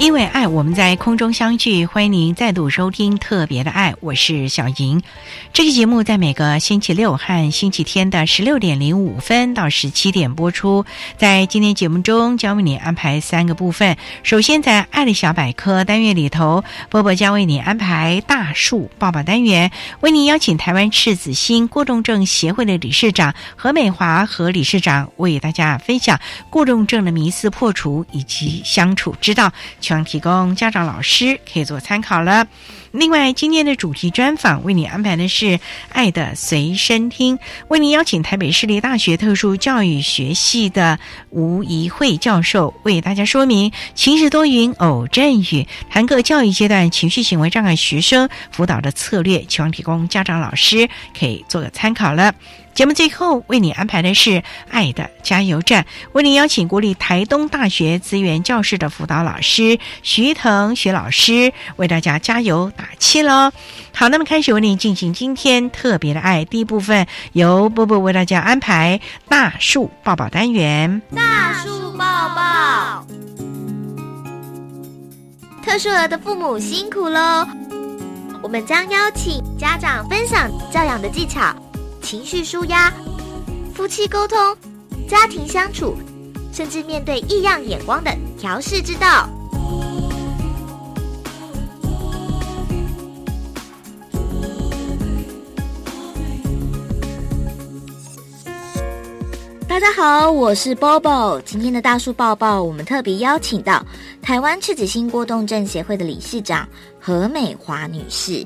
因为爱，我们在空中相聚。欢迎您再度收听《特别的爱》，我是小莹。这期节目在每个星期六和星期天的十六点零五分到十七点播出。在今天节目中，将为你安排三个部分。首先，在“爱的小百科”单元里头，波波将为你安排“大树抱抱”单元，为你邀请台湾赤子心过动症协会的理事长何美华和理事长为大家分享过动症的迷思破除以及相处之道。希望提供家长、老师可以做参考了。另外，今天的主题专访为你安排的是“爱的随身听”，为您邀请台北市立大学特殊教育学系的吴怡慧教授为大家说明情绪多云偶阵雨，谈个教育阶段情绪行为障碍学生辅导的策略，希望提供家长、老师可以做个参考了。节目最后为你安排的是“爱的加油站”，为您邀请国立台东大学资源教室的辅导老师徐腾徐老师为大家加油打气喽。好，那么开始为您进行今天特别的爱第一部分，由波波为大家安排大树抱抱单元。大树抱抱，特殊儿的父母辛苦喽！我们将邀请家长分享教养的技巧。情绪舒压、夫妻沟通、家庭相处，甚至面对异样眼光的调试之道。大家好，我是 Bobo。今天的大树抱抱，我们特别邀请到台湾赤子心过动症协会的理事长何美华女士。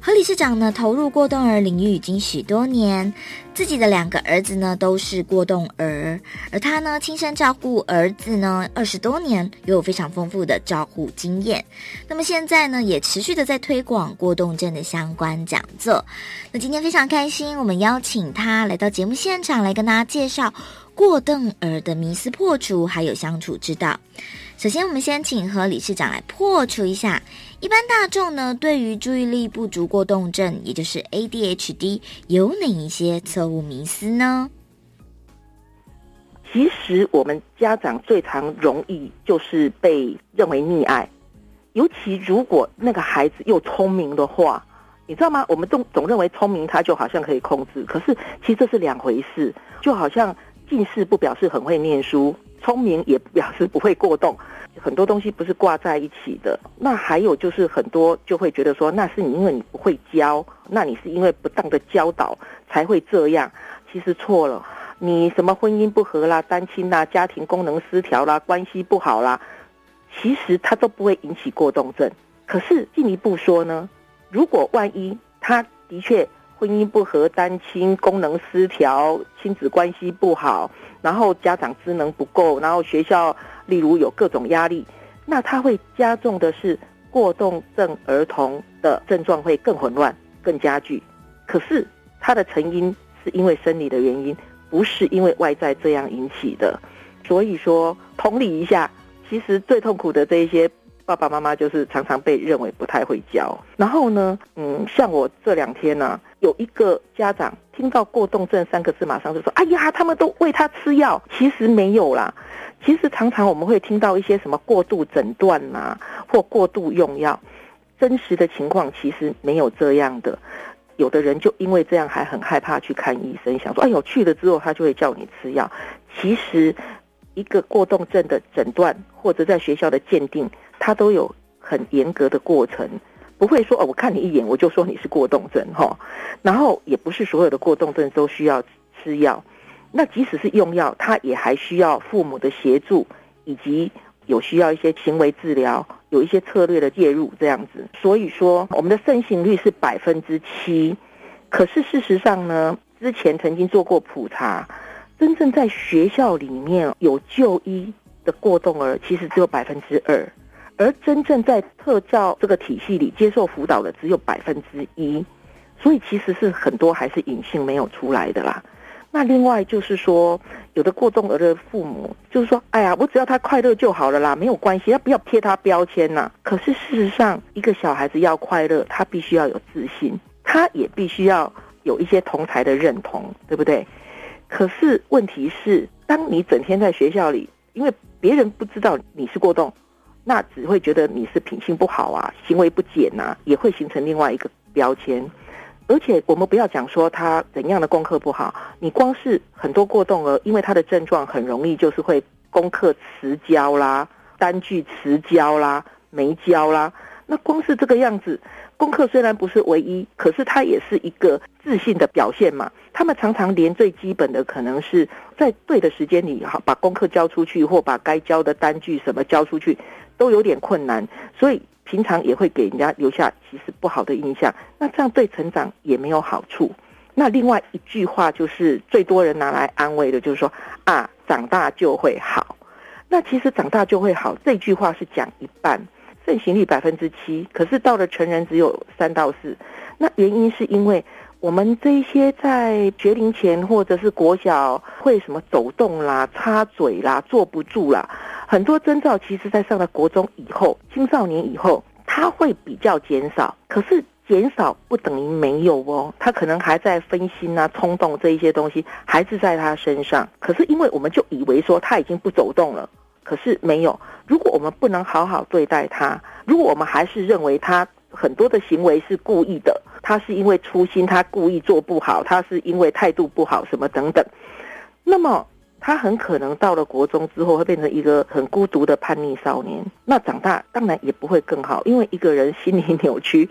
何理事长呢，投入过动儿领域已经许多年，自己的两个儿子呢都是过动儿，而他呢亲身照顾儿子呢二十多年，拥有非常丰富的照顾经验。那么现在呢，也持续的在推广过动症的相关讲座。那今天非常开心，我们邀请他来到节目现场，来跟大家介绍过动儿的迷思破除，还有相处之道。首先，我们先请何理事长来破除一下。一般大众呢，对于注意力不足过动症，也就是 ADHD，有哪一些错误迷思呢？其实我们家长最常容易就是被认为溺爱，尤其如果那个孩子又聪明的话，你知道吗？我们总总认为聪明他就好像可以控制，可是其实这是两回事。就好像近视不表示很会念书，聪明也不表示不会过动。很多东西不是挂在一起的。那还有就是很多就会觉得说，那是你因为你不会教，那你是因为不当的教导才会这样。其实错了，你什么婚姻不和啦、单亲啦、家庭功能失调啦、关系不好啦，其实它都不会引起过动症。可是进一步说呢，如果万一他的确婚姻不和、单亲功能失调、亲子关系不好，然后家长职能不够，然后学校。例如有各种压力，那它会加重的是过动症儿童的症状会更混乱、更加剧。可是它的成因是因为生理的原因，不是因为外在这样引起的。所以说，同理一下，其实最痛苦的这一些爸爸妈妈，就是常常被认为不太会教。然后呢，嗯，像我这两天呢，有一个家长听到过动症三个字，马上就说：“哎呀，他们都喂他吃药。”其实没有啦，其实常常我们会听到一些什么过度诊断呐，或过度用药，真实的情况其实没有这样的。有的人就因为这样还很害怕去看医生，想说：“哎呦，去了之后他就会叫你吃药。”其实，一个过动症的诊断或者在学校的鉴定，它都有很严格的过程。不会说哦，我看你一眼我就说你是过动症哈，然后也不是所有的过动症都需要吃药，那即使是用药，他也还需要父母的协助，以及有需要一些行为治疗，有一些策略的介入这样子。所以说，我们的盛行率是百分之七，可是事实上呢，之前曾经做过普查，真正在学校里面有就医的过动儿，其实只有百分之二。而真正在特教这个体系里接受辅导的只有百分之一，所以其实是很多还是隐性没有出来的啦。那另外就是说，有的过动儿的父母就是说，哎呀，我只要他快乐就好了啦，没有关系，要不要贴他标签呐？可是事实上，一个小孩子要快乐，他必须要有自信，他也必须要有一些同才的认同，对不对？可是问题是，当你整天在学校里，因为别人不知道你是过动。那只会觉得你是品性不好啊，行为不检啊，也会形成另外一个标签。而且我们不要讲说他怎样的功课不好，你光是很多过动儿，因为他的症状很容易就是会功课迟交啦，单据迟交啦，没交啦。那光是这个样子，功课虽然不是唯一，可是它也是一个自信的表现嘛。他们常常连最基本的可能是在对的时间里好把功课交出去，或把该交的单据什么交出去。都有点困难，所以平常也会给人家留下其实不好的印象。那这样对成长也没有好处。那另外一句话就是最多人拿来安慰的，就是说啊，长大就会好。那其实长大就会好这句话是讲一半，盛行率百分之七，可是到了成人只有三到四。那原因是因为。我们这些在学龄前或者是国小会什么走动啦、插嘴啦、坐不住啦，很多征兆，其实在上了国中以后、青少年以后，他会比较减少。可是减少不等于没有哦，他可能还在分心啊、冲动这一些东西还是在他身上。可是因为我们就以为说他已经不走动了，可是没有。如果我们不能好好对待他，如果我们还是认为他很多的行为是故意的。他是因为粗心，他故意做不好，他是因为态度不好，什么等等。那么他很可能到了国中之后，会变成一个很孤独的叛逆少年。那长大当然也不会更好，因为一个人心理扭曲，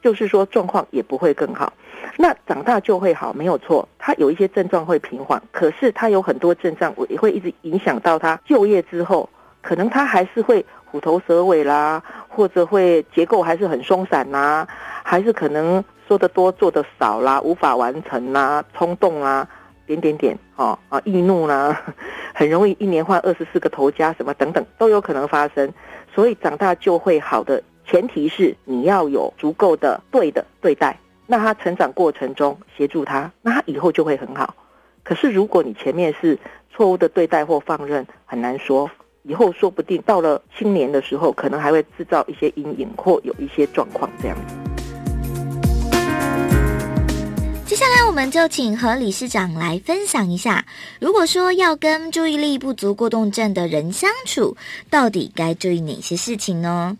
就是说状况也不会更好。那长大就会好，没有错。他有一些症状会平缓，可是他有很多症状也会一直影响到他就业之后，可能他还是会虎头蛇尾啦，或者会结构还是很松散呐。还是可能说的多做的少啦，无法完成啦，冲动啊，点点点，哦啊，易怒啦，很容易一年换二十四个头家，什么等等都有可能发生。所以长大就会好的前提是你要有足够的对的对待，那他成长过程中协助他，那他以后就会很好。可是如果你前面是错误的对待或放任，很难说，以后说不定到了青年的时候，可能还会制造一些阴影或有一些状况这样子。接下来，我们就请何理事长来分享一下，如果说要跟注意力不足过动症的人相处，到底该注意哪些事情呢？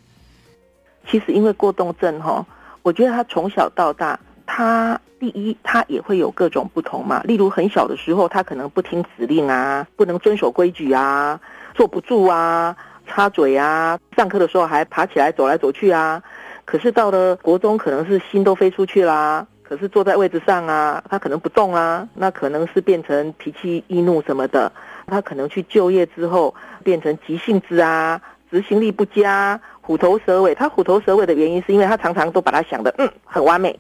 其实，因为过动症哈，我觉得他从小到大，他第一，他也会有各种不同嘛。例如，很小的时候，他可能不听指令啊，不能遵守规矩啊，坐不住啊，插嘴啊，上课的时候还爬起来走来走去啊。可是到了国中，可能是心都飞出去啦。可是坐在位置上啊，他可能不动啊，那可能是变成脾气易怒什么的。他可能去就业之后变成急性子啊，执行力不佳，虎头蛇尾。他虎头蛇尾的原因是因为他常常都把他想的嗯很完美，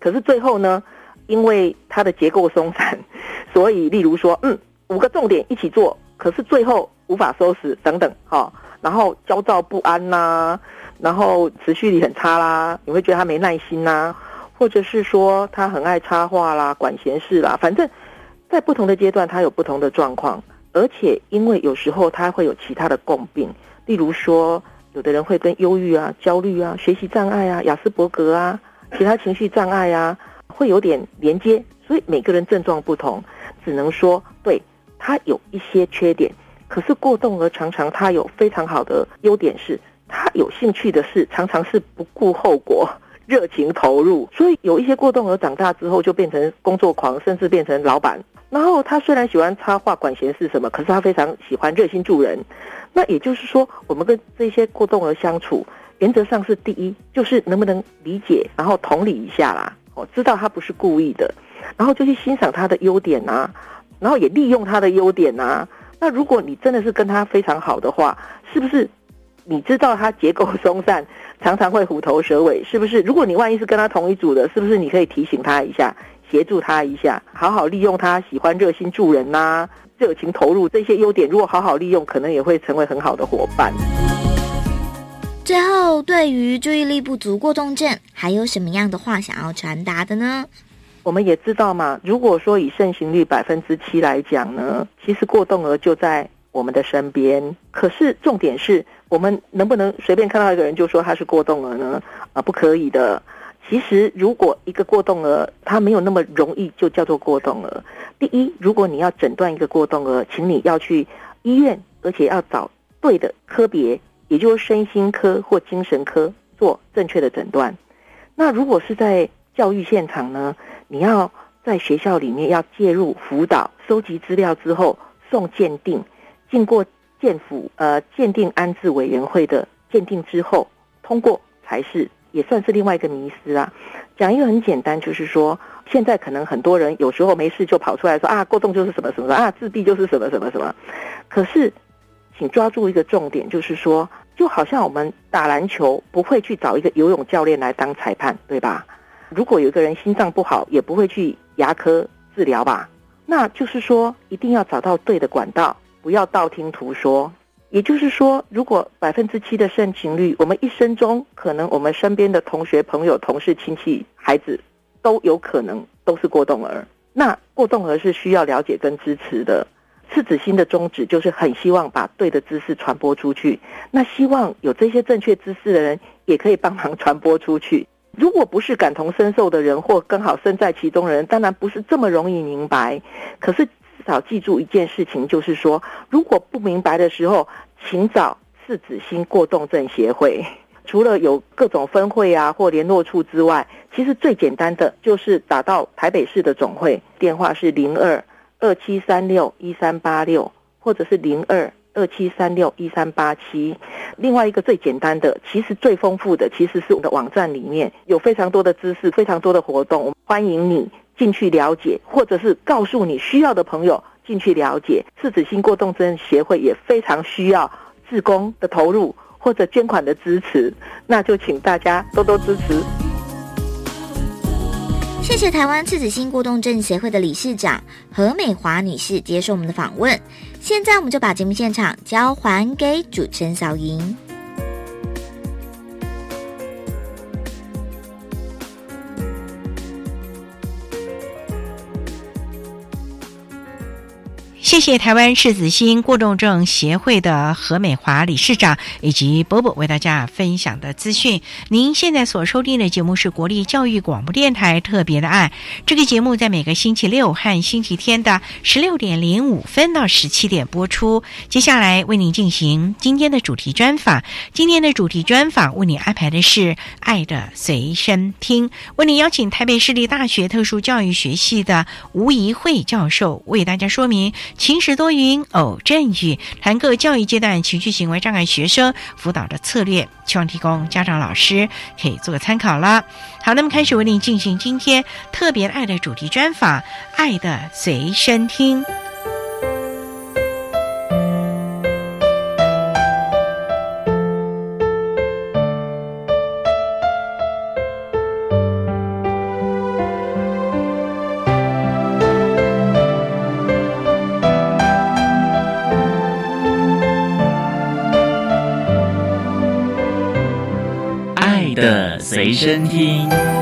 可是最后呢，因为他的结构松散，所以例如说嗯五个重点一起做，可是最后无法收拾等等哈，然后焦躁不安呐，然后持续力很差啦，你会觉得他没耐心呐。或者是说他很爱插话啦、管闲事啦，反正，在不同的阶段他有不同的状况，而且因为有时候他会有其他的共病，例如说有的人会跟忧郁啊、焦虑啊、学习障碍啊、雅斯伯格啊、其他情绪障碍啊，会有点连接，所以每个人症状不同，只能说对他有一些缺点。可是过动儿常常他有非常好的优点是，他有兴趣的事常常是不顾后果。热情投入，所以有一些过动儿长大之后就变成工作狂，甚至变成老板。然后他虽然喜欢插画、管闲事什么，可是他非常喜欢热心助人。那也就是说，我们跟这些过动儿相处，原则上是第一，就是能不能理解，然后同理一下啦。我知道他不是故意的，然后就去欣赏他的优点呐，然后也利用他的优点呐。那如果你真的是跟他非常好的话，是不是？你知道他结构松散，常常会虎头蛇尾，是不是？如果你万一是跟他同一组的，是不是你可以提醒他一下，协助他一下，好好利用他喜欢热心助人呐，热情投入这些优点，如果好好利用，可能也会成为很好的伙伴。最后，对于注意力不足过动症，还有什么样的话想要传达的呢？我们也知道嘛，如果说以盛行率百分之七来讲呢，其实过动儿就在。我们的身边，可是重点是我们能不能随便看到一个人就说他是过动儿呢？啊，不可以的。其实，如果一个过动儿他没有那么容易就叫做过动儿。第一，如果你要诊断一个过动儿，请你要去医院，而且要找对的科别，也就是身心科或精神科做正确的诊断。那如果是在教育现场呢？你要在学校里面要介入辅导，收集资料之后送鉴定。经过建府呃鉴定安置委员会的鉴定之后，通过才是也算是另外一个迷思啊。讲一个很简单，就是说现在可能很多人有时候没事就跑出来说啊过动就是什么什么啊自闭就是什么什么什么。可是，请抓住一个重点，就是说就好像我们打篮球不会去找一个游泳教练来当裁判，对吧？如果有一个人心脏不好，也不会去牙科治疗吧？那就是说一定要找到对的管道。不要道听途说，也就是说，如果百分之七的盛情率，我们一生中可能我们身边的同学、朋友、同事、亲戚、孩子都有可能都是过动儿。那过动儿是需要了解跟支持的。赤子心的宗旨就是很希望把对的知识传播出去。那希望有这些正确知识的人也可以帮忙传播出去。如果不是感同身受的人，或刚好身在其中的人，当然不是这么容易明白。可是。少记住一件事情，就是说，如果不明白的时候，请找四子星过动症协会。除了有各种分会啊或联络处之外，其实最简单的就是打到台北市的总会，电话是零二二七三六一三八六，或者是零二二七三六一三八七。另外一个最简单的，其实最丰富的，其实是我们的网站里面有非常多的知识，非常多的活动，欢迎你。进去了解，或者是告诉你需要的朋友进去了解。赤子心过动症协会也非常需要志工的投入或者捐款的支持，那就请大家多多支持。谢谢台湾赤子心过动症协会的理事长何美华女士接受我们的访问。现在我们就把节目现场交还给主持人小莹。谢谢台湾赤子心过动症协会的何美华理事长以及波波为大家分享的资讯。您现在所收听的节目是国立教育广播电台特别的爱。这个节目在每个星期六和星期天的十六点零五分到十七点播出。接下来为您进行今天的主题专访。今天的主题专访为您安排的是《爱的随身听》，为您邀请台北市立大学特殊教育学系的吴怡慧教授为大家说明。晴时多云，偶阵雨，谈各教育阶段情绪行为障碍学生辅导的策略，希望提供家长老师可以做个参考了。好，那么开始为您进行今天特别爱的主题专访，《爱的随身听》。随身听。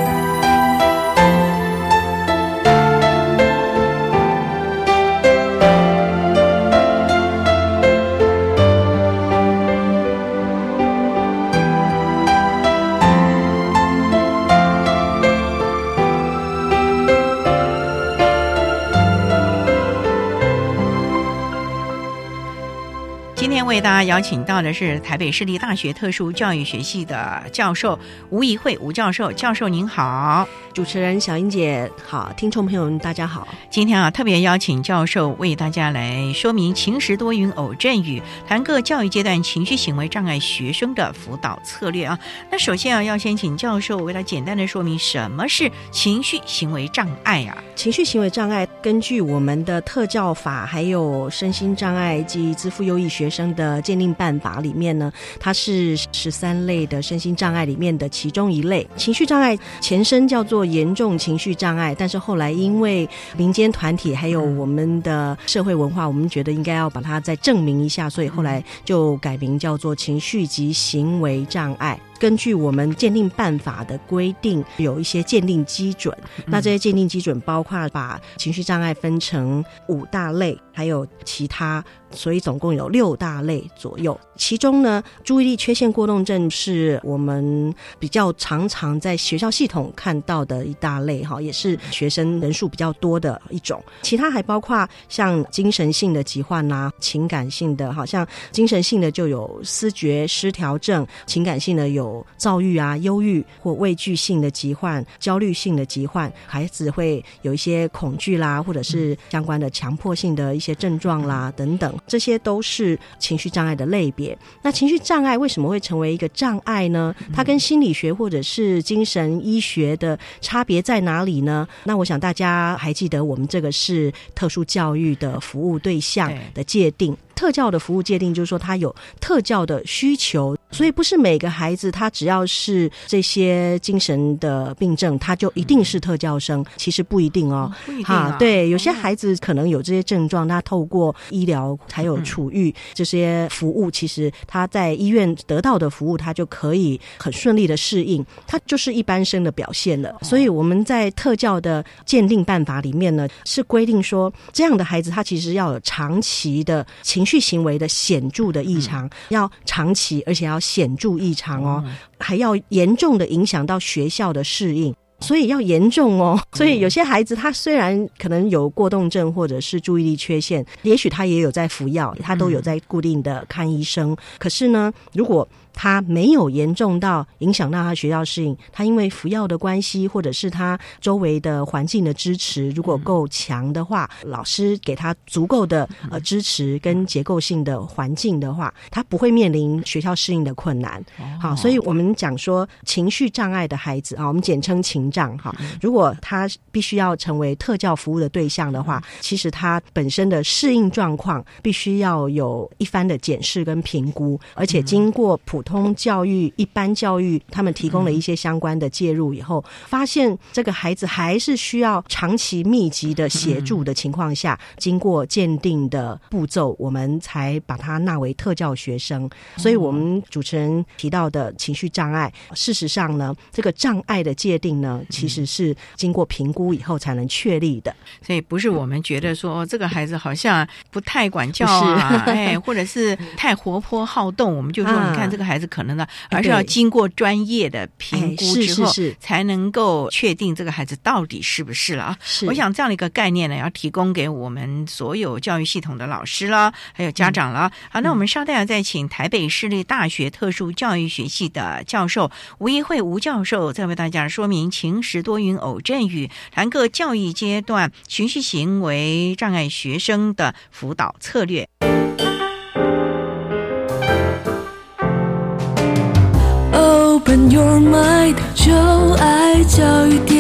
邀请到的是台北市立大学特殊教育学系的教授吴怡慧吴教授，教授您好，主持人小英姐好，听众朋友们大家好。今天啊特别邀请教授为大家来说明晴时多云偶阵雨，谈各教育阶段情绪行为障碍学生的辅导策略啊。那首先啊要先请教授为了简单的说明什么是情绪行为障碍啊？情绪行为障碍根据我们的特教法还有身心障碍及支付优异学生的鉴定办法里面呢，它是十三类的身心障碍里面的其中一类。情绪障碍前身叫做严重情绪障碍，但是后来因为民间团体还有我们的社会文化，我们觉得应该要把它再证明一下，所以后来就改名叫做情绪及行为障碍。根据我们鉴定办法的规定，有一些鉴定基准。那这些鉴定基准包括把情绪障碍分成五大类，还有其他。所以总共有六大类左右，其中呢，注意力缺陷过动症是我们比较常常在学校系统看到的一大类哈，也是学生人数比较多的一种。其他还包括像精神性的疾患呐，情感性的，好像精神性的就有思觉失调症，情感性的有躁郁啊、忧郁或畏惧性的疾患、焦虑性的疾患，孩子会有一些恐惧啦，或者是相关的强迫性的一些症状啦等等。这些都是情绪障碍的类别。那情绪障碍为什么会成为一个障碍呢？它跟心理学或者是精神医学的差别在哪里呢？那我想大家还记得，我们这个是特殊教育的服务对象的界定。特教的服务界定就是说，他有特教的需求，所以不是每个孩子他只要是这些精神的病症，他就一定是特教生。其实不一定哦，哈，对，有些孩子可能有这些症状，他透过医疗还有处遇这些服务，其实他在医院得到的服务，他就可以很顺利的适应，他就是一般生的表现了。所以我们在特教的鉴定办法里面呢，是规定说，这样的孩子他其实要有长期的情。情绪行为的显著的异常，要长期而且要显著异常哦，还要严重的影响到学校的适应，所以要严重哦。所以有些孩子他虽然可能有过动症或者是注意力缺陷，也许他也有在服药，他都有在固定的看医生，可是呢，如果他没有严重到影响到他学校适应，他因为服药的关系，或者是他周围的环境的支持，如果够强的话，老师给他足够的呃支持跟结构性的环境的话，他不会面临学校适应的困难。好，所以我们讲说情绪障碍的孩子啊，我们简称情障哈。如果他必须要成为特教服务的对象的话，其实他本身的适应状况必须要有一番的检视跟评估，而且经过普。通教育、一般教育，他们提供了一些相关的介入以后，发现这个孩子还是需要长期密集的协助的情况下，经过鉴定的步骤，我们才把他纳为特教学生。所以，我们主持人提到的情绪障碍，事实上呢，这个障碍的界定呢，其实是经过评估以后才能确立的。所以，不是我们觉得说这个孩子好像不太管教啊，哎，或者是太活泼好动，我们就说你看这个孩。还是可能的，而是要经过专业的评估之后，才能够确定这个孩子到底是不是了啊。我想这样的一个概念呢，要提供给我们所有教育系统的老师了，还有家长了。好，那我们稍待再请台北市立大学特殊教育学系的教授吴一慧吴教授，再为大家说明晴时多云偶阵雨，谈各教育阶段情绪行为障碍学生的辅导策略。Oh my，求爱教育。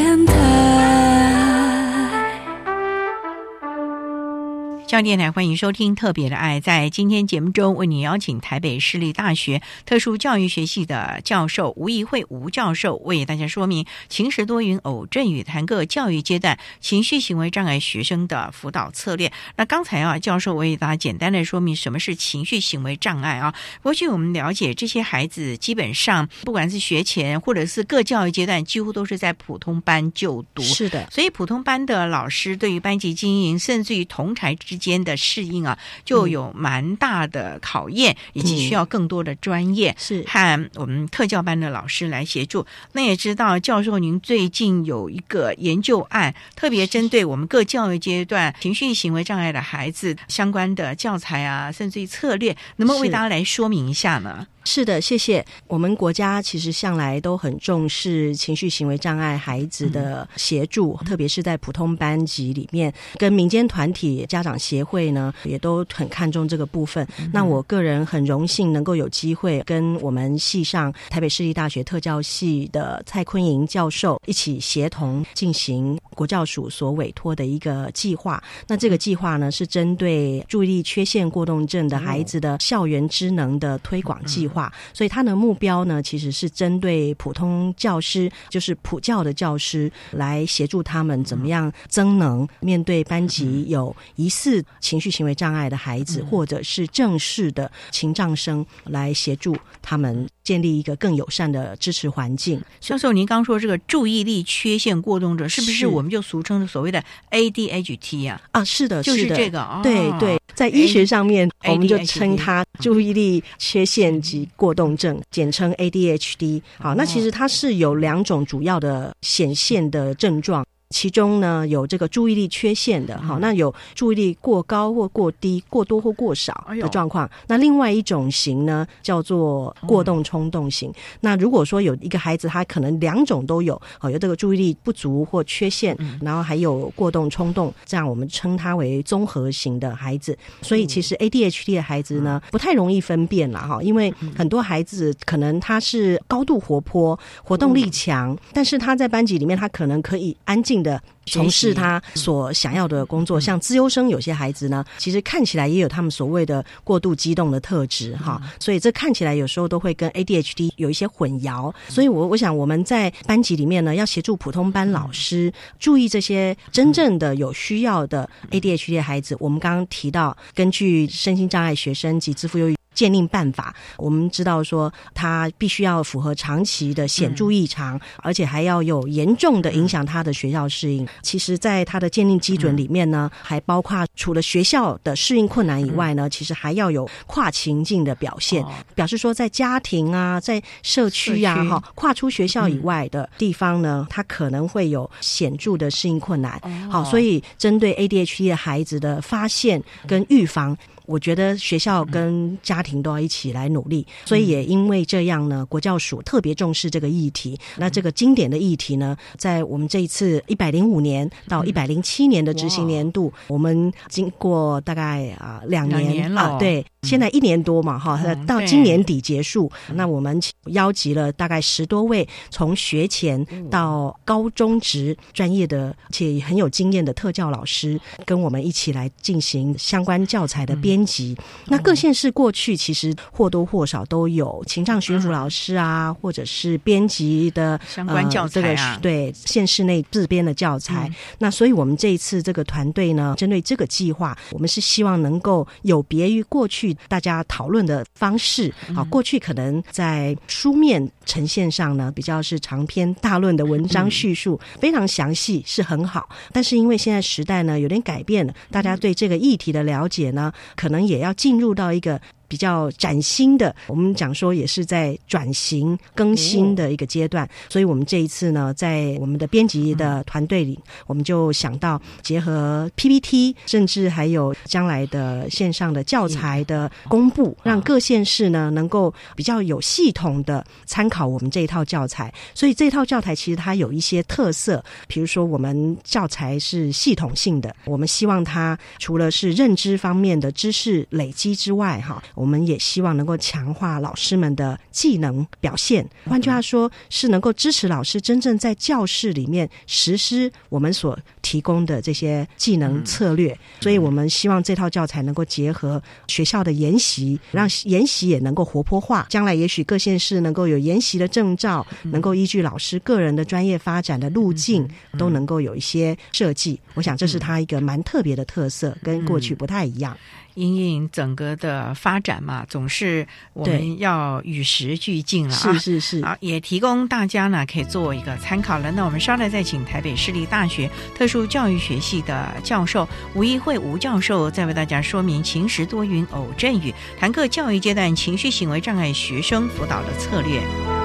教电台欢迎收听《特别的爱》。在今天节目中，为你邀请台北市立大学特殊教育学系的教授吴怡慧吴教授，为大家说明晴时多云偶阵雨，谈各教育阶段情绪行为障碍学生的辅导策略。那刚才啊，教授为大家简单的说明什么是情绪行为障碍啊。过去我们了解，这些孩子基本上不管是学前或者是各教育阶段，几乎都是在普通班就读。是的，所以普通班的老师对于班级经营，甚至于同台之间。的适应啊，就有蛮大的考验，以及需要更多的专业是和我们特教班的老师来协助。那也知道教授您最近有一个研究案，特别针对我们各教育阶段情绪行为障碍的孩子相关的教材啊，甚至于策略，能不能为大家来说明一下呢？是的，谢谢。我们国家其实向来都很重视情绪行为障碍孩子的协助，特别是在普通班级里面，跟民间团体、家长协会呢，也都很看重这个部分。那我个人很荣幸能够有机会跟我们系上台北市立大学特教系的蔡坤莹教授一起协同进行国教署所委托的一个计划。那这个计划呢，是针对注意力缺陷过动症的孩子的校园知能的推广计划。所以它的目标呢，其实是针对普通教师，就是普教的教师，来协助他们怎么样增能，面对班级有疑似情绪行为障碍的孩子，或者是正式的情障生，来协助他们建立一个更友善的支持环境。教授，您刚说这个注意力缺陷过动症，是不是是。我们就俗称的所谓的 ADHD 啊？啊，是的，就是这个哦对对，在医学上面，我们就称它注意力缺陷及过动症，简称 ADHD。好，那其实它是有两种主要的显现的症状。其中呢有这个注意力缺陷的，好，那有注意力过高或过低、过多或过少的状况。那另外一种型呢叫做过动冲动型。那如果说有一个孩子他可能两种都有，好，有这个注意力不足或缺陷，然后还有过动冲动，这样我们称他为综合型的孩子。所以其实 ADHD 的孩子呢不太容易分辨了哈，因为很多孩子可能他是高度活泼、活动力强，但是他在班级里面他可能可以安静的。从事他所想要的工作，像资优生有些孩子呢，其实看起来也有他们所谓的过度激动的特质哈，所以这看起来有时候都会跟 ADHD 有一些混淆。所以我我想我们在班级里面呢，要协助普通班老师注意这些真正的有需要的 ADHD 的孩子。我们刚刚提到，根据身心障碍学生及自负忧郁。鉴定办法，我们知道说，他必须要符合长期的显著异常，而且还要有严重的影响他的学校适应。其实，在他的鉴定基准里面呢，还包括除了学校的适应困难以外呢，其实还要有跨情境的表现，表示说在家庭啊，在社区呀、社区。哈，跨出学校以外的地方呢，他可能会有显著的适应困难。好，所以针对 ADHD 的孩子的发现跟预防。我觉得学校跟家庭都要一起来努力，所以也因为这样呢，国教署特别重视这个议题。那这个经典的议题呢，在我们这一次一百零五年到一百零七年的执行年度，我们经过大概啊两两年年了。啊，对，现在一年多嘛哈，到今年底结束。那我们邀集了大概十多位从学前到高中职专业的且很有经验的特教老师，跟我们一起来进行相关教材的编辑。那各县市过去其实或多或少都有情障巡抚老师啊，或者是编辑的相关教材对县市内自编的教材。那所以我们这一次这个团队呢，针对这个计划，我们是希望能够有别于过去大家讨论的方式。好，过去可能在书面呈现上呢，比较是长篇大论的文章叙述，非常详细，是很好。但是因为现在时代呢有点改变了，大家对这个议题的了解呢，可能也要进入到一个。比较崭新的，我们讲说也是在转型更新的一个阶段，所以我们这一次呢，在我们的编辑的团队里，我们就想到结合 PPT，甚至还有将来的线上的教材的公布，让各县市呢能够比较有系统的参考我们这一套教材。所以这套教材其实它有一些特色，比如说我们教材是系统性的，我们希望它除了是认知方面的知识累积之外，哈。我们也希望能够强化老师们的技能表现，换句话说，是能够支持老师真正在教室里面实施我们所提供的这些技能策略。所以我们希望这套教材能够结合学校的研习，让研习也能够活泼化。将来也许各县市能够有研习的证照，能够依据老师个人的专业发展的路径，都能够有一些设计。我想这是它一个蛮特别的特色，跟过去不太一样。因应整个的发展嘛，总是我们要与时俱进了啊。是是是，啊，也提供大家呢可以做一个参考了。那我们稍待再请台北市立大学特殊教育学系的教授吴一慧吴教授，再为大家说明晴时多云偶阵雨，谈课教育阶段情绪行为障碍学生辅导的策略。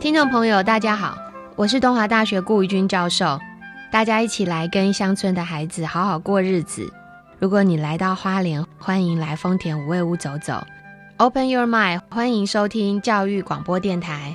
听众朋友，大家好，我是东华大学顾玉君教授，大家一起来跟乡村的孩子好好过日子。如果你来到花莲，欢迎来丰田五味屋走走。Open your mind，欢迎收听教育广播电台。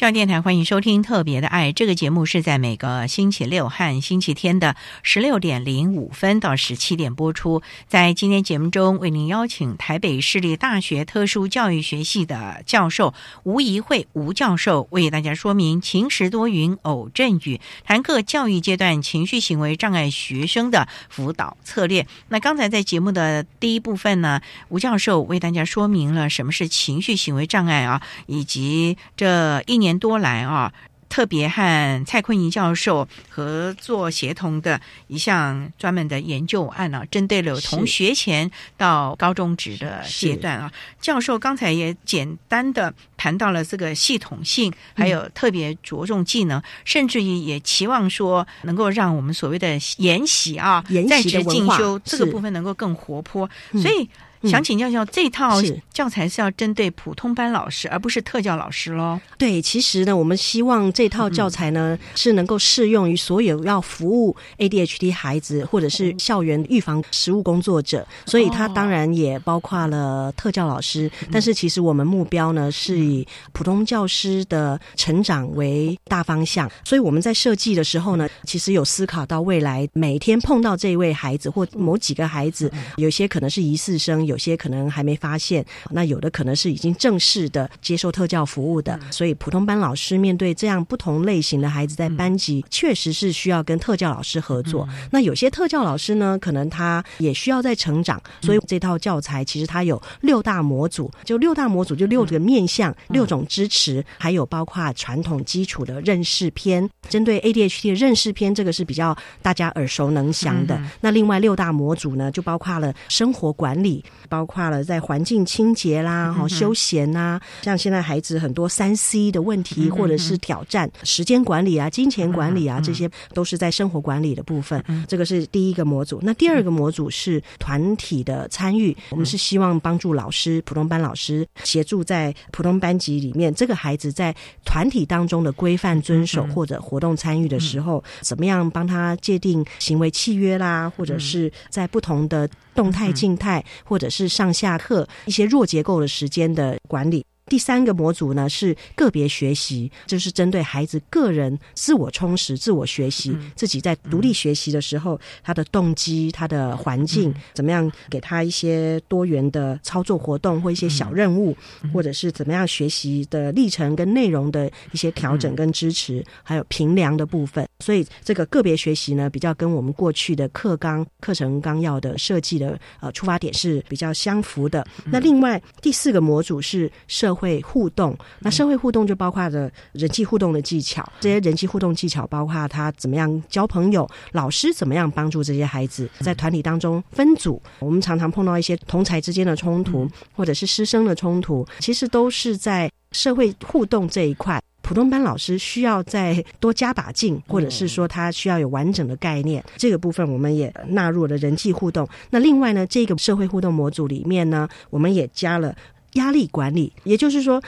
教育电台欢迎收听《特别的爱》这个节目，是在每个星期六和星期天的十六点零五分到十七点播出。在今天节目中，为您邀请台北市立大学特殊教育学系的教授吴怡慧吴教授，为大家说明晴时多云偶阵雨，谈课教育阶段情绪行为障碍学生的辅导策略。那刚才在节目的第一部分呢，吴教授为大家说明了什么是情绪行为障碍啊，以及这一年多来啊。特别和蔡坤仪教授合作协同的一项专门的研究案啊，针对了从学前到高中职的阶段啊。教授刚才也简单的谈到了这个系统性，还有特别着重技能，甚至于也期望说能够让我们所谓的研习啊、研在职进修这个部分能够更活泼，嗯所以。嗯想请教教，这套教材是要针对普通班老师，而不是特教老师喽？对，其实呢，我们希望这套教材呢、是能够适用于所有要服务 ADHD 孩子或者是校园预防实务工作者，所以它当然也包括了特教老师。但是其实我们目标呢是以普通教师的成长为大方向，所以我们在设计的时候呢，其实有思考到未来每天碰到这一位孩子或某几个孩子，有些可能是疑似生，有些可能还没发现，那有的可能是已经正式的接受特教服务的。所以普通班老师面对这样不同类型的孩子，在班级确实是需要跟特教老师合作。那有些特教老师呢，可能他也需要在成长，所以这套教材其实它有六大模组，就六大模组就六个面向、六种支持，还有包括传统基础的认识篇，针对 ADHD 的认识篇，这个是比较大家耳熟能详的。嗯那另外六大模组呢，就包括了生活管理、包括了在环境清洁啦、哈、休闲呐，像现在孩子很多三 C 的问题或者是挑战，时间管理啊、金钱管理啊，这些都是在生活管理的部分。这个是第一个模组。那第二个模组是团体的参与，我们是希望帮助老师、普通班老师协助在普通班级里面，这个孩子在团体当中的规范遵守或者活动参与的时候，怎么样帮他界定行为契约啦，或者是在不同的动态、静态，或者是上下课一些弱结构的时间的管理。第三个模组呢是个别学习，就是针对孩子个人自我充实、自我学习，自己在独立学习的时候，他的动机、他的环境怎么样，给他一些多元的操作活动或一些小任务，或者是怎么样学习的历程跟内容的一些调整跟支持，还有评量的部分。所以这个个别学习呢，比较跟我们过去的课纲、课程纲要的设计的呃出发点是比较相符的。那另外第四个模组是社会互动，那社会互动就包括着人际互动的技巧，这些人际互动技巧包括他怎么样交朋友，老师怎么样帮助这些孩子在团体当中分组。我们常常碰到一些同才之间的冲突，或者是师生的冲突，其实都是在社会互动这一块。普通班老师需要再多加把劲，或者是说他需要有完整的概念，这个部分我们也纳入了人际互动。那另外呢，这个社会互动模组里面呢，我们也加了压力管理，也就是说。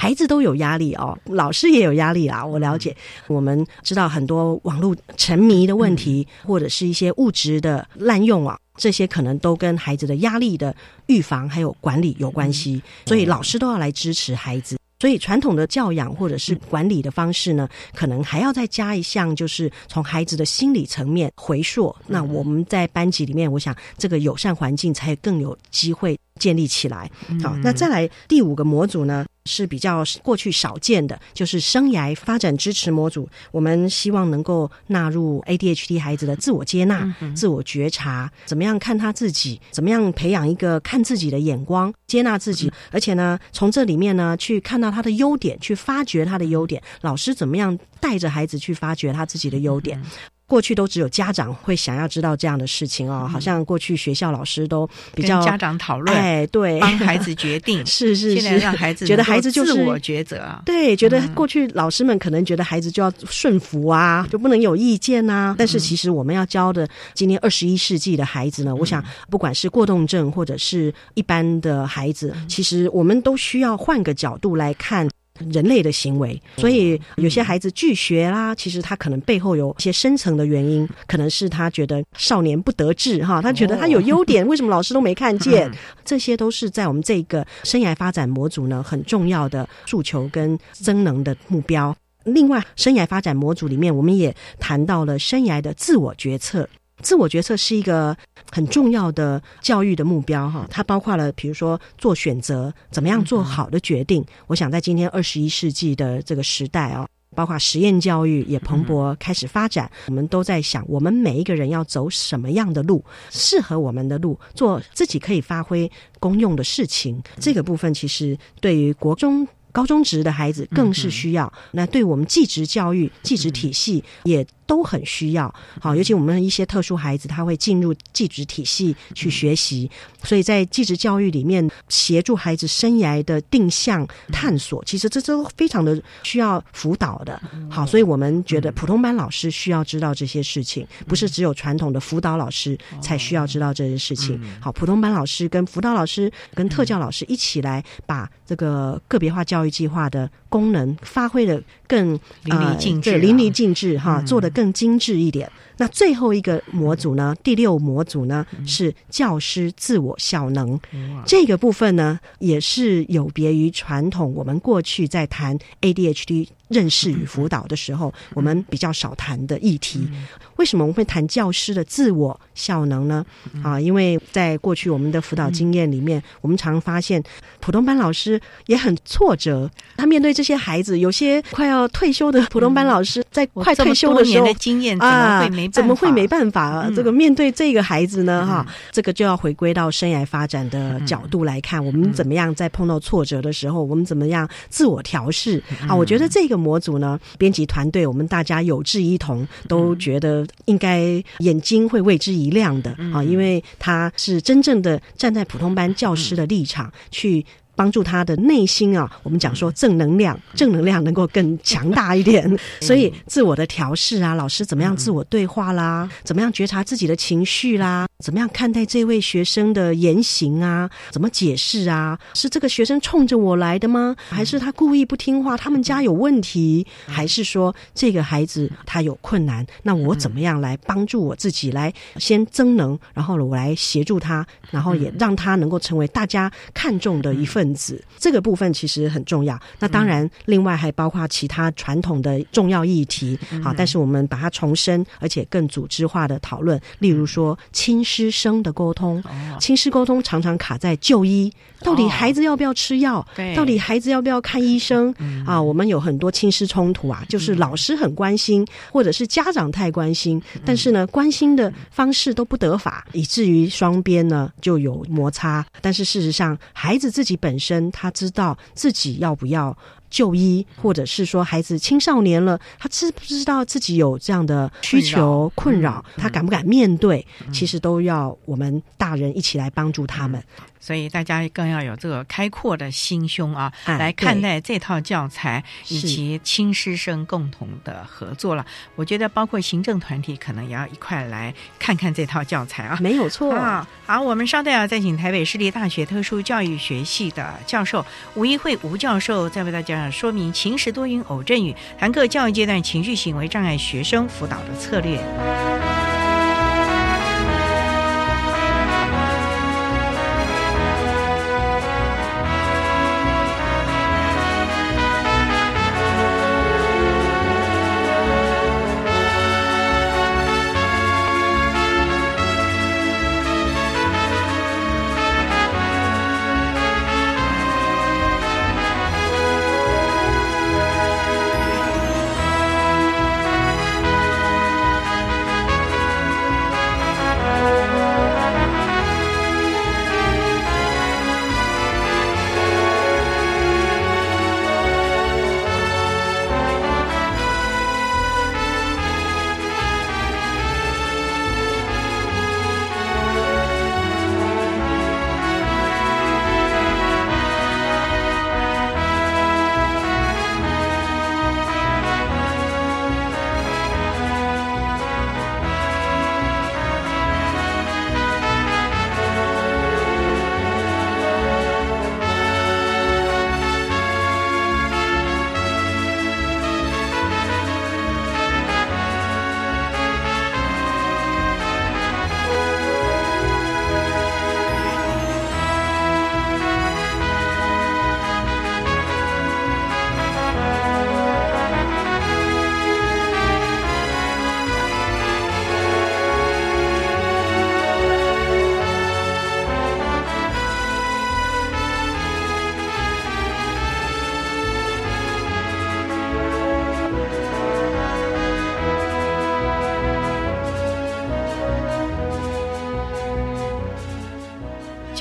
孩子都有压力哦，老师也有压力啊。我了解，我们知道很多网络沉迷的问题，或者是一些物质的滥用啊，这些可能都跟孩子的压力的预防还有管理有关系。所以老师都要来支持孩子。所以传统的教养或者是管理的方式呢，可能还要再加一项，就是从孩子的心理层面回溯。那我们在班级里面，我想这个友善环境才更有机会建立起来。好，那再来第五个模组呢？是比较过去少见的，就是生涯发展支持模组。我们希望能够纳入 ADHD 孩子的自我接纳、自我觉察，怎么样看他自己，怎么样培养一个看自己的眼光，接纳自己，而且呢，从这里面呢，去看到他的优点，去发掘他的优点。老师怎么样带着孩子去发掘他自己的优点？过去都只有家长会想要知道这样的事情哦，好像过去学校老师都比较家长讨论，哎，对，帮孩子决定，是是是，让孩子觉得孩子就是自我抉择啊，对，觉得过去老师们可能觉得孩子就要顺服啊，就不能有意见呐。但是其实我们要教的今年二十一世纪的孩子呢，我想不管是过动症或者是一般的孩子，其实我们都需要换个角度来看。人类的行为，所以有些孩子拒学啦，其实他可能背后有一些深层的原因，可能是他觉得少年不得志哈，他觉得他有优点，为什么老师都没看见？这些都是在我们这个生涯发展模组呢很重要的诉求跟增能的目标。另外，生涯发展模组里面，我们也谈到了生涯的自我决策。自我决策是一个很重要的教育的目标，哈，它包括了比如说做选择，怎么样做好的决定。我想在今天二十一世纪的这个时代啊，包括实验教育也蓬勃开始发展，我们都在想，我们每一个人要走什么样的路，适合我们的路，做自己可以发挥功用的事情。这个部分其实对于国中。高中职的孩子更是需要，那对我们技职教育、技职体系也都很需要。好，尤其我们一些特殊孩子，他会进入技职体系去学习，所以在技职教育里面协助孩子生涯的定向探索，其实这都非常的需要辅导的。好，所以我们觉得普通班老师需要知道这些事情，不是只有传统的辅导老师才需要知道这些事情。好，普通班老师跟辅导老师跟特教老师一起来把这个个别化教育。计划的功能发挥的更淋漓尽致，淋漓尽致哈，做的更精致一点。那最后一个模组呢？第六模组呢是教师自我效能，这个部分呢也是有别于传统。我们过去在谈 ADHD 认识与辅导的时候，我们比较少谈的议题。为什么我们会谈教师的自我效能呢？啊，因为在过去我们的辅导经验里面，我们常发现普通班老师也很挫折。他面对这些孩子，有些快要退休的普通班老师，在快退休的时候，经验啊。怎么会没办法啊？这个面对这个孩子呢？哈，这个就要回归到生涯发展的角度来看，我们怎么样在碰到挫折的时候，我们怎么样自我调试啊？我觉得这个模组呢，编辑团队我们大家有志一同，都觉得应该眼睛会为之一亮的啊，因为他是真正的站在普通班教师的立场去。帮助他的内心啊，我们讲说正能量，正能量能够更强大一点。所以自我的调试啊，老师怎么样自我对话啦，怎么样觉察自己的情绪啦，怎么样看待这位学生的言行啊，怎么解释啊？是这个学生冲着我来的吗？还是他故意不听话？他们家有问题？还是说这个孩子他有困难？那我怎么样来帮助我自己来先增能，然后我来协助他，然后也让他能够成为大家看重的一份。子这个部分其实很重要。那当然，另外还包括其他传统的重要议题。好，但是我们把它重申，而且更组织化的讨论。例如说，亲师生的沟通，亲师沟通常常卡在就医，到底孩子要不要吃药？到底孩子要不要看医生？啊，我们有很多亲师冲突啊，就是老师很关心，或者是家长太关心，但是呢，关心的方式都不得法，以至于双边呢就有摩擦。但是事实上，孩子自己本身他知道自己要不要就医，或者是说孩子青少年了，他知不知道自己有这样的需求困扰，他敢不敢面对，其实都要我们大人一起来帮助他们。所以大家更要有这个开阔的心胸啊，来看待这套教材以及亲师生共同的合作了。我觉得包括行政团体可能也要一块来看看这套教材啊，没有错啊。好，我们稍待啊，再请台北市立大学特殊教育学系的教授吴一慧吴教授，再为大家说明晴时多云偶阵雨，谈课教育阶段情绪行为障碍学生辅导的策略。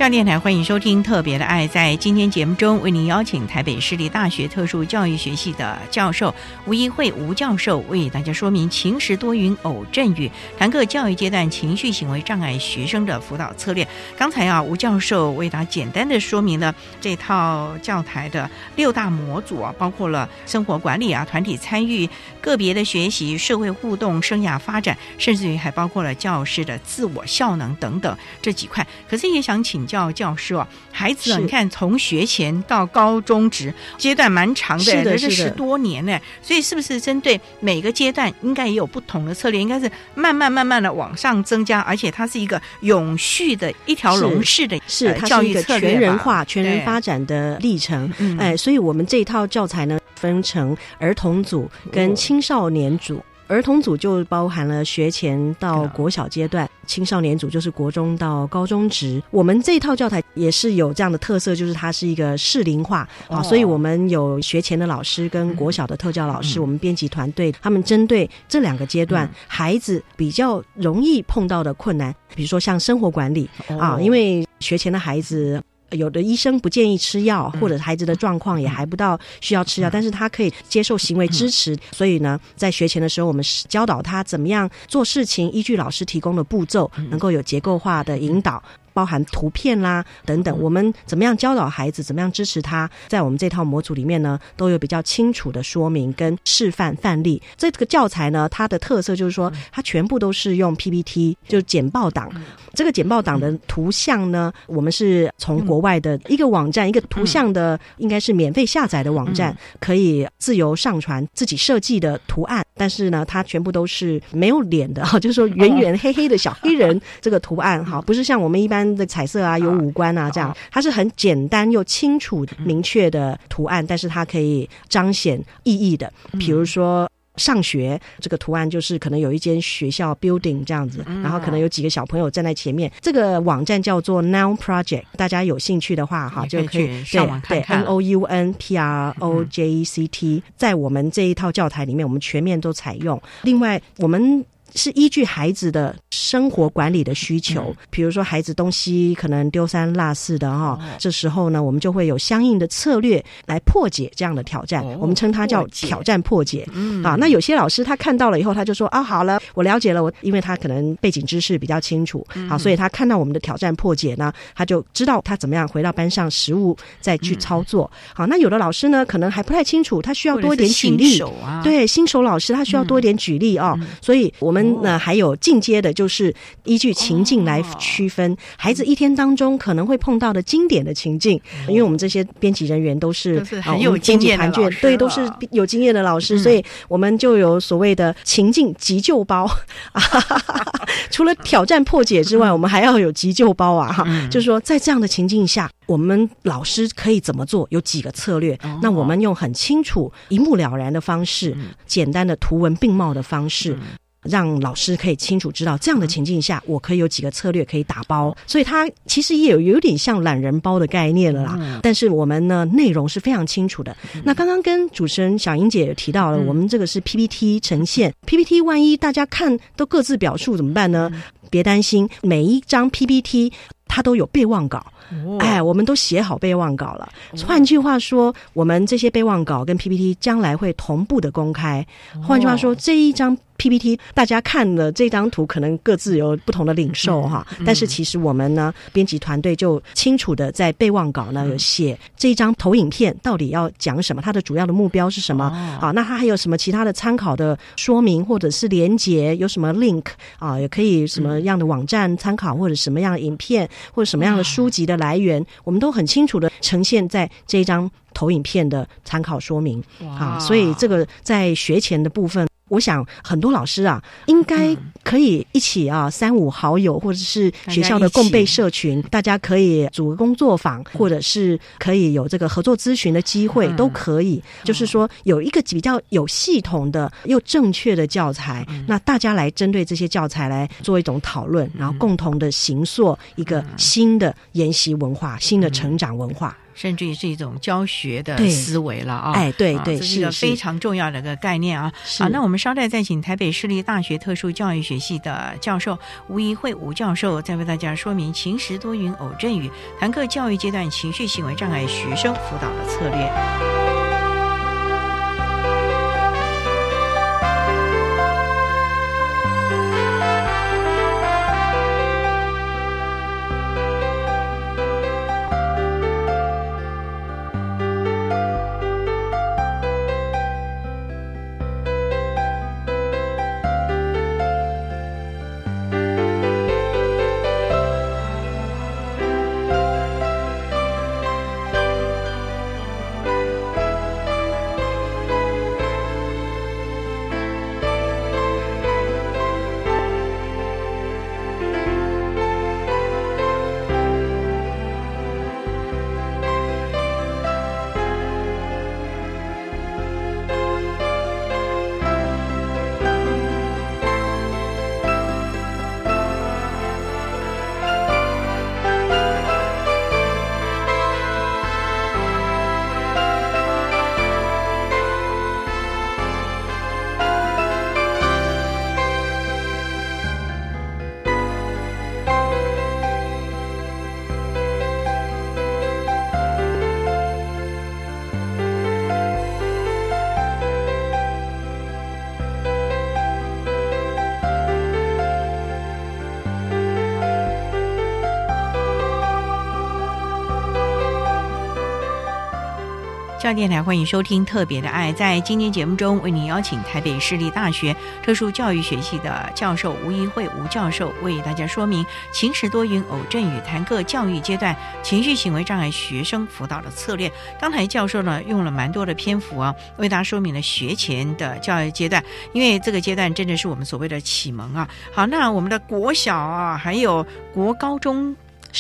电台欢迎收听《特别的爱》。在今天节目中，为您邀请台北市立大学特殊教育学系的教授吴一慧吴教授，为大家说明晴时多云偶阵雨，谈个教育阶段情绪行为障碍学生的辅导策略。刚才啊，吴教授为大家简单的说明了这套教材的六大模组啊，包括了生活管理啊、团体参与、个别的学习、社会互动、生涯发展，甚至于还包括了教师的自我效能等等这几块。可是也想请教。教教师啊，孩子，你看从学前到高中职阶段蛮长的，这是十多年呢。所以是不是针对每个阶段，应该也有不同的策略？应该是慢慢慢慢的往上增加，而且它是一个永续的一条龙式的，是教育策略全人化、全人发展的历程。哎，所以我们这一套教材呢，分成儿童组跟青少年组。儿童组就包含了学前到国小阶段，青少年组就是国中到高中职。我们这套教材也是有这样的特色，就是它是一个适龄化啊，所以我们有学前的老师跟国小的特教老师，我们编辑团队他们针对这两个阶段孩子比较容易碰到的困难，比如说像生活管理啊，因为学前的孩子。有的医生不建议吃药，或者孩子的状况也还不到需要吃药，但是他可以接受行为支持。所以呢，在学前的时候，我们是教导他怎么样做事情，依据老师提供的步骤，能够有结构化的引导。包含图片啦等等，我们怎么样教导孩子，怎么样支持他，在我们这套模组里面呢，都有比较清楚的说明跟示范范例。这个教材呢，它的特色就是说，它全部都是用 PPT，就简报档。这个简报档的图像呢，我们是从国外的一个网站，一个图像的应该是免费下载的网站，可以自由上传自己设计的图案。但是呢，它全部都是没有脸的哈，就是说圆圆黑黑的小黑人这个图案哈，不是像我们一般的彩色啊，有五官啊这样，它是很简单又清楚明确的图案，但是它可以彰显意义的，比如说。上学这个图案就是可能有一间学校 building 这样子，然后可能有几个小朋友站在前面。这个网站叫做 Noun Project，大家有兴趣的话哈，就可以上网看看。N O U N P R O J E C T，在我们这一套教材里面，我们全面都采用。另外，我们。是依据孩子的生活管理的需求，比如说孩子东西可能丢三落四的哈，这时候呢，我们就会有相应的策略来破解这样的挑战。我们称它叫挑战破解。嗯啊，那有些老师他看到了以后，他就说啊，好了，我了解了，我因为他可能背景知识比较清楚，好，所以他看到我们的挑战破解呢，他就知道他怎么样回到班上实物再去操作。好，那有的老师呢，可能还不太清楚，他需要多一点举例。对，新手老师他需要多一点举例哦，所以我们。那还有进阶的，就是依据情境来区分孩子一天当中可能会碰到的经典的情境。因为我们这些编辑人员都是很有经验对，都是有经验的老师，所以我们就有所谓的情境急救包。除了挑战破解之外，我们还要有急救包啊！哈，就是说在这样的情境下，我们老师可以怎么做？有几个策略？那我们用很清楚、一目了然的方式，简单的图文并茂的方式。让老师可以清楚知道这样的情境下，我可以有几个策略可以打包，所以它其实也有有点像懒人包的概念了啦。但是我们呢，内容是非常清楚的。那刚刚跟主持人小英姐提到了，我们这个是 PPT 呈现，PPT 万一大家看都各自表述怎么办呢？别担心，每一张 PPT 它都有备忘稿。哎，我们都写好备忘稿了。换句话说，我们这些备忘稿跟 PPT 将来会同步的公开。换句话说，这一张。PPT，大家看了这张图，可能各自有不同的领受哈。但是其实我们呢，编辑团队就清楚的在备忘稿呢有写这一张投影片到底要讲什么，它的主要的目标是什么啊，那它还有什么其他的参考的说明或者是连接，有什么 link 啊，也可以什么样的网站参考，或者什么样的影片或者什么样的书籍的来源，我们都很清楚的呈现在这一张投影片的参考说明啊。所以这个在学前的部分。我想很多老师啊，应该可以一起啊，三五好友或者是学校的共备社群，大家可以组个工作坊，或者是可以有这个合作咨询的机会，都可以。就是说有一个比较有系统的又正确的教材，那大家来针对这些教材来做一种讨论，然后共同的形塑一个新的研习文化、新的成长文化。甚至于是一种教学的思维了啊！哎，对对，这是一个非常重要的一个概念啊！好，那我们稍待再请台北市立大学特殊教育学系的教授吴怡慧吴教授，再为大家说明晴时多云偶阵雨，谈课教育阶段情绪行为障碍学生辅导的策略。教电台欢迎收听《特别的爱》。在今天节目中，为您邀请台北市立大学特殊教育学系的教授吴怡慧吴教授，为大家说明晴时多云偶阵雨谈各教育阶段情绪行为障碍学生辅导的策略。刚才教授呢用了蛮多的篇幅啊，为大家说明了学前的教育阶段，因为这个阶段真的是我们所谓的启蒙啊。好，那我们的国小啊，还有国高中。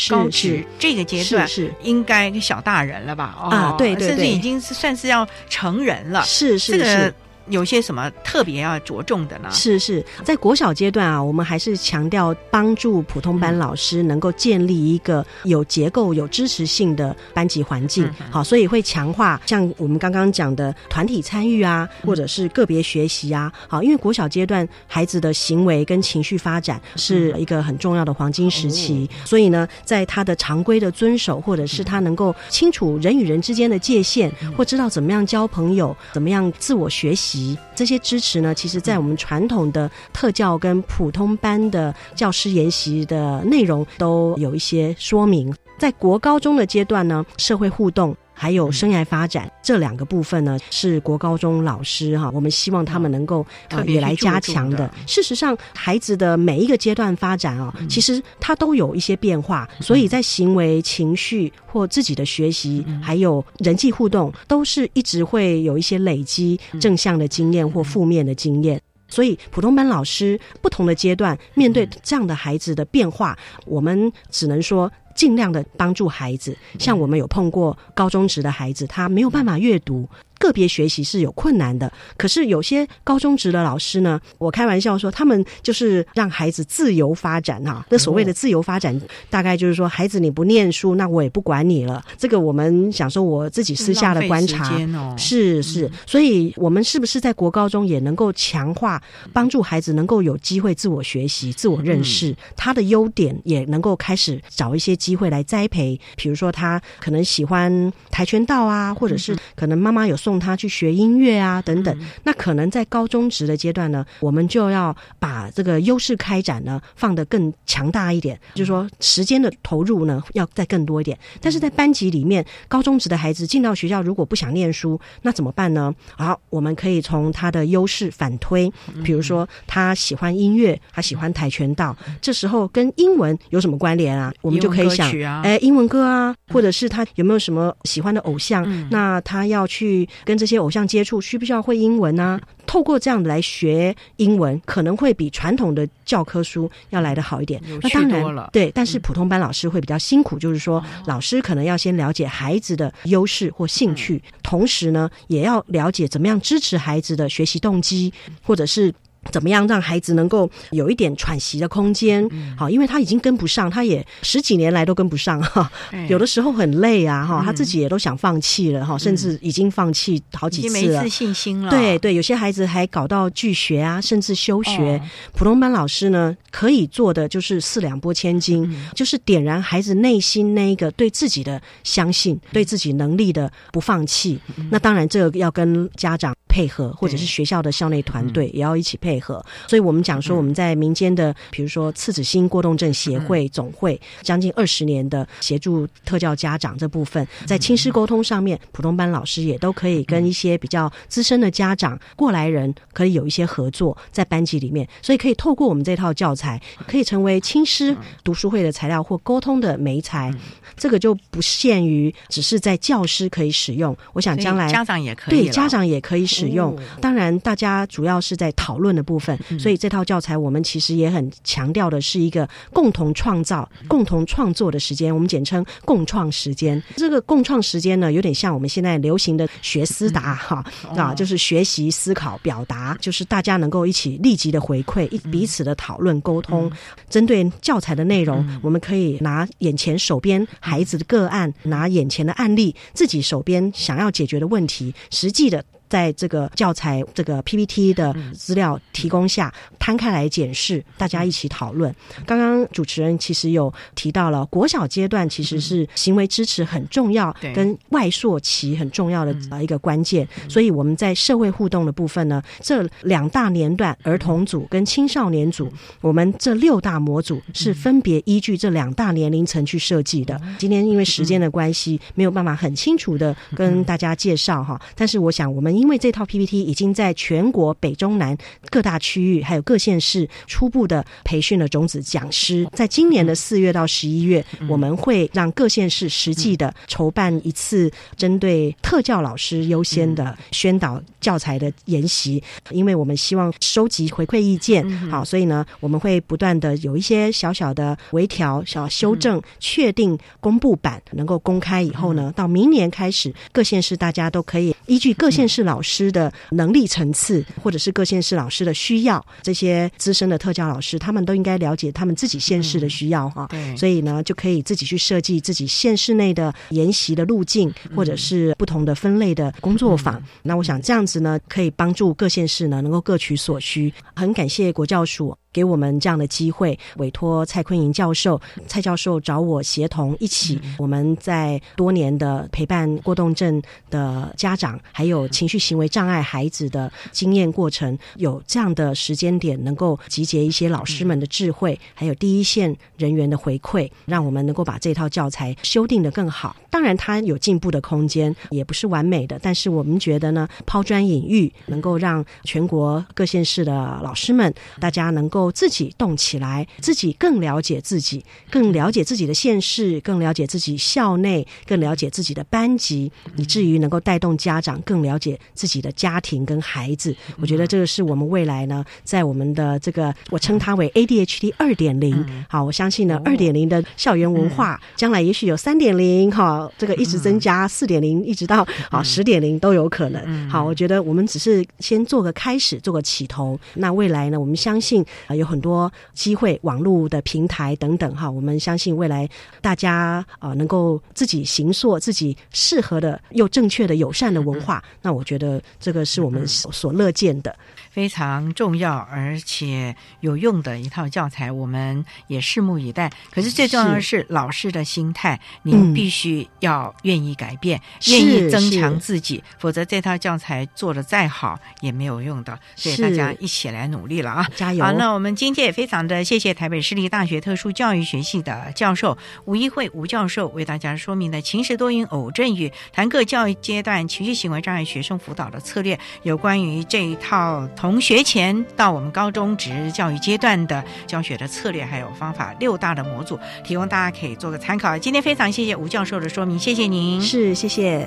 高职这个阶段是应该小大人了吧？啊，对对对，甚至已经是算是要成人了。是是是。有些什么特别要着重的呢？是是，在国小阶段啊，我们还是强调帮助普通班老师能够建立一个有结构、有支持性的班级环境。好，所以会强化像我们刚刚讲的团体参与啊，或者是个别学习啊。好，因为国小阶段孩子的行为跟情绪发展是一个很重要的黄金时期，所以呢，在他的常规的遵守，或者是他能够清楚人与人之间的界限，或知道怎么样交朋友，怎么样自我学习。这些支持呢，其实，在我们传统的特教跟普通班的教师研习的内容都有一些说明。在国高中的阶段呢，社会互动。还有生涯发展这两个部分呢，是国高中老师哈，我们希望他们能够特别来加强的。事实上，孩子的每一个阶段发展啊，其实他都有一些变化，所以在行为、情绪或自己的学习，还有人际互动，都是一直会有一些累积正向的经验或负面的经验。所以，普通班老师不同的阶段面对这样的孩子的变化，我们只能说。尽量的帮助孩子，像我们有碰过高中职的孩子，他没有办法阅读。个别学习是有困难的，可是有些高中职的老师呢，我开玩笑说，他们就是让孩子自由发展哈。那所谓的自由发展，大概就是说，孩子你不念书，那我也不管你了。这个我们想说，我自己私下的观察是是，所以我们是不是在国高中也能够强化，帮助孩子能够有机会自我学习、自我认识，他的优点也能够开始找一些机会来栽培。比如说，他可能喜欢跆拳道啊，或者是可能妈妈有。送他去学音乐啊，等等。那可能在高中职的阶段呢，我们就要把这个优势开展呢放得更强大一点，就是说时间的投入呢要再更多一点。但是在班级里面，高中职的孩子进到学校，如果不想念书，那怎么办呢？好，我们可以从他的优势反推，比如说他喜欢音乐，他喜欢跆拳道，这时候跟英文有什么关联啊？我们就可以想，哎，英文歌啊，或者是他有没有什么喜欢的偶像？那他要去。跟这些偶像接触，需不需要会英文呢？透过这样来学英文，可能会比传统的教科书要来的好一点。那当然，对，但是普通班老师会比较辛苦，就是说，老师可能要先了解孩子的优势或兴趣，同时呢，也要了解怎么样支持孩子的学习动机，或者是。怎么样让孩子能够有一点喘息的空间？好，因为他已经跟不上，他也十几年来都跟不上哈。有的时候很累啊哈，他自己也都想放弃了哈，甚至已经放弃好几次了，没自信心了。对对，有些孩子还搞到拒学啊，甚至休学。普通班老师呢，可以做的就是四两拨千斤，就是点燃孩子内心那一个对自己的相信，对自己能力的不放弃。那当然，这个要跟家长。配合，或者是学校的校内团队也要一起配合。所以，我们讲说，我们在民间的，比如说次子心过动症协会总会，将近二十年的协助特教家长这部分，在亲师沟通上面，普通班老师也都可以跟一些比较资深的家长过来人，可以有一些合作在班级里面。所以，可以透过我们这套教材，可以成为亲师读书会的材料或沟通的媒材。这个就不限于只是在教师可以使用。我想将来家长也可以，对家长也可以使。用。当然，大家主要是在讨论的部分，所以这套教材我们其实也很强调的是一个共同创造、共同创作的时间，我们简称共创时间。这个共创时间呢，有点像我们现在流行的学思达哈啊，就是学习、思考、表达，就是大家能够一起立即的回馈，一彼此的讨论沟通。针对教材的内容，我们可以拿眼前手边孩子的个案，拿眼前的案例，自己手边想要解决的问题，实际的。在这个教材这个 PPT 的资料提供下摊开来检视，大家一起讨论。刚刚主持人其实有提到了国小阶段其实是行为支持很重要，跟外硕期很重要的呃一个关键。所以我们在社会互动的部分呢，这两大年段儿童组跟青少年组，我们这六大模组是分别依据这两大年龄层去设计的。今天因为时间的关系，没有办法很清楚的跟大家介绍哈。但是我想，我们因为这套 PPT 已经在全国北中南各大区域还有各县市初步的培训了种子讲师，在今年的四月到十一月，我们会让各县市实际的筹办一次针对特教老师优先的宣导教材的研习，因为我们希望收集回馈意见，好，所以呢，我们会不断的有一些小小的微调、小修正，确定公布版能够公开以后呢，到明年开始，各县市大家都可以。依据各县市老师的能力层次，或者是各县市老师的需要，这些资深的特教老师，他们都应该了解他们自己县市的需要哈。对，所以呢，就可以自己去设计自己县市内的研习的路径，或者是不同的分类的工作坊。那我想这样子呢，可以帮助各县市呢，能够各取所需。很感谢国教署。给我们这样的机会，委托蔡坤莹教授，蔡教授找我协同一起，我们在多年的陪伴过动症的家长，还有情绪行为障碍孩子的经验过程，有这样的时间点，能够集结一些老师们的智慧，还有第一线人员的回馈，让我们能够把这套教材修订的更好。当然，它有进步的空间，也不是完美的，但是我们觉得呢，抛砖引玉，能够让全国各县市的老师们，大家能够。自己动起来，自己更了解自己，更了解自己的现实，更了解自己校内，更了解自己的班级，以至于能够带动家长更了解自己的家庭跟孩子。我觉得这个是我们未来呢，在我们的这个我称它为 ADHD 二点零。好，我相信呢，二点零的校园文化，将来也许有三点零，哈，这个一直增加，四点零一直到好十点零都有可能。好，我觉得我们只是先做个开始，做个起头。那未来呢，我们相信。有很多机会，网络的平台等等哈，我们相信未来大家啊能够自己行塑自己适合的又正确的友善的文化，那我觉得这个是我们所乐见的。非常重要而且有用的一套教材，我们也拭目以待。可是最重要的是老师的心态，你必须要愿意改变，愿意增强自己，否则这套教材做的再好也没有用的。所以大家一起来努力了啊！加油！好，那我们今天也非常的谢谢台北市立大学特殊教育学系的教授吴一慧吴教授为大家说明的情时多云偶阵雨谈各教育阶段情绪行为障碍学生辅导的策略，有关于这一套。从学前到我们高中职教育阶段的教学的策略还有方法，六大的模组提供大家可以做个参考。今天非常谢谢吴教授的说明，谢谢您。是，谢谢。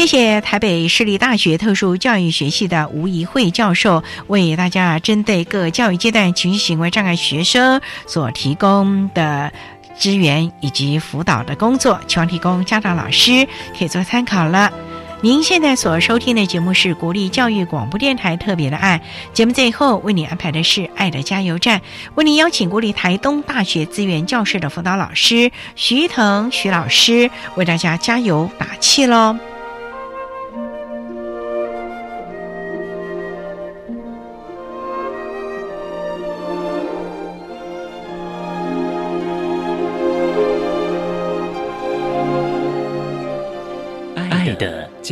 谢谢台北市立大学特殊教育学系的吴怡慧教授为大家针对各教育阶段情绪行为障碍学生所提供的支援以及辅导的工作，希望提供家长老师可以做参考了。您现在所收听的节目是国立教育广播电台特别的爱节目，最后为你安排的是爱的加油站，为您邀请国立台东大学资源教室的辅导老师徐腾徐老师为大家加油打气喽。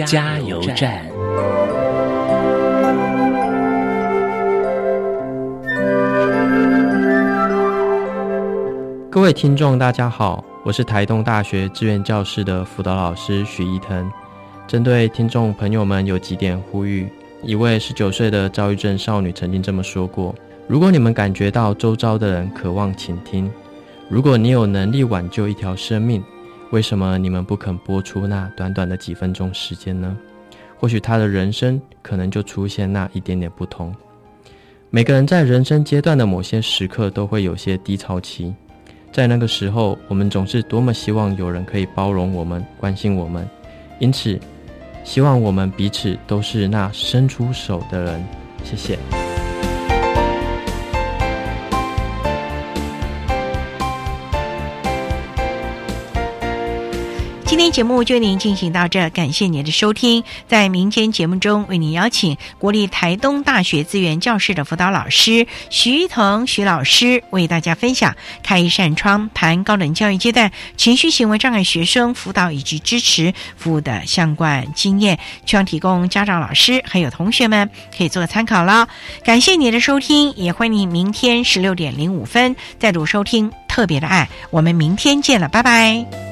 加油站。各位听众，大家好，我是台东大学志愿教室的辅导老师许一腾。针对听众朋友们有几点呼吁：一位十九岁的躁郁症少女曾经这么说过：“如果你们感觉到周遭的人渴望倾听，如果你有能力挽救一条生命。”为什么你们不肯播出那短短的几分钟时间呢？或许他的人生可能就出现那一点点不同。每个人在人生阶段的某些时刻都会有些低潮期，在那个时候，我们总是多么希望有人可以包容我们、关心我们，因此，希望我们彼此都是那伸出手的人。谢谢。今天节目就为您进行到这，感谢您的收听。在明天节目中，为您邀请国立台东大学资源教室的辅导老师徐一腾徐老师，为大家分享开一扇窗，谈高等教育阶段情绪行为障碍学生辅导以及支持服务的相关经验，希望提供家长、老师还有同学们可以做个参考了。感谢您的收听，也欢迎您明天十六点零五分再度收听特别的爱。我们明天见了，拜拜。